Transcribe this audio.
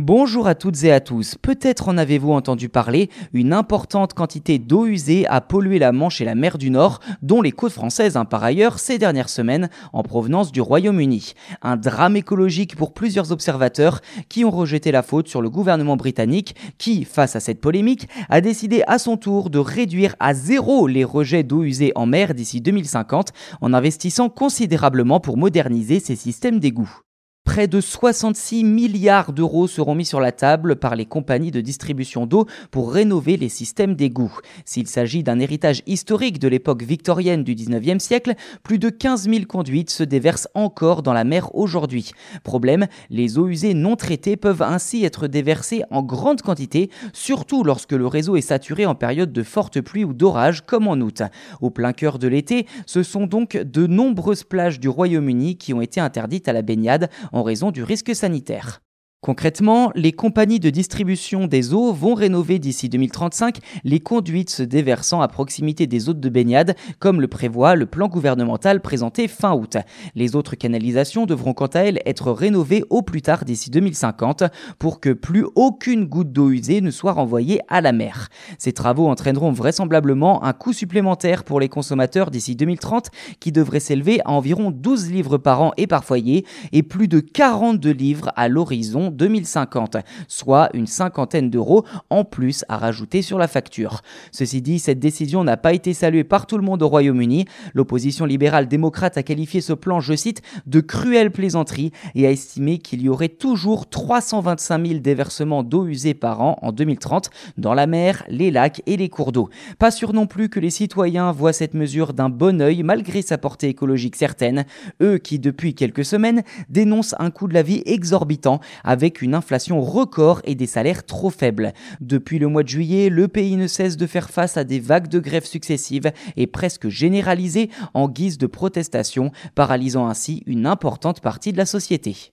Bonjour à toutes et à tous. Peut-être en avez-vous entendu parler, une importante quantité d'eau usée a pollué la Manche et la mer du Nord, dont les côtes françaises hein, par ailleurs ces dernières semaines en provenance du Royaume-Uni. Un drame écologique pour plusieurs observateurs qui ont rejeté la faute sur le gouvernement britannique qui, face à cette polémique, a décidé à son tour de réduire à zéro les rejets d'eau usée en mer d'ici 2050 en investissant considérablement pour moderniser ses systèmes d'égouts. Près de 66 milliards d'euros seront mis sur la table par les compagnies de distribution d'eau pour rénover les systèmes d'égouts. S'il s'agit d'un héritage historique de l'époque victorienne du 19e siècle, plus de 15 000 conduites se déversent encore dans la mer aujourd'hui. Problème, les eaux usées non traitées peuvent ainsi être déversées en grande quantité, surtout lorsque le réseau est saturé en période de forte pluie ou d'orage comme en août. Au plein cœur de l'été, ce sont donc de nombreuses plages du Royaume-Uni qui ont été interdites à la baignade raison du risque sanitaire. Concrètement, les compagnies de distribution des eaux vont rénover d'ici 2035 les conduites se déversant à proximité des eaux de baignade, comme le prévoit le plan gouvernemental présenté fin août. Les autres canalisations devront quant à elles être rénovées au plus tard d'ici 2050 pour que plus aucune goutte d'eau usée ne soit renvoyée à la mer. Ces travaux entraîneront vraisemblablement un coût supplémentaire pour les consommateurs d'ici 2030 qui devrait s'élever à environ 12 livres par an et par foyer et plus de 42 livres à l'horizon 2050, soit une cinquantaine d'euros en plus à rajouter sur la facture. Ceci dit, cette décision n'a pas été saluée par tout le monde au Royaume-Uni. L'opposition libérale démocrate a qualifié ce plan, je cite, de cruelle plaisanterie et a estimé qu'il y aurait toujours 325 000 déversements d'eau usée par an en 2030 dans la mer, les lacs et les cours d'eau. Pas sûr non plus que les citoyens voient cette mesure d'un bon œil malgré sa portée écologique certaine, eux qui depuis quelques semaines dénoncent un coût de la vie exorbitant avec une inflation record et des salaires trop faibles. Depuis le mois de juillet, le pays ne cesse de faire face à des vagues de grèves successives et presque généralisées en guise de protestation, paralysant ainsi une importante partie de la société.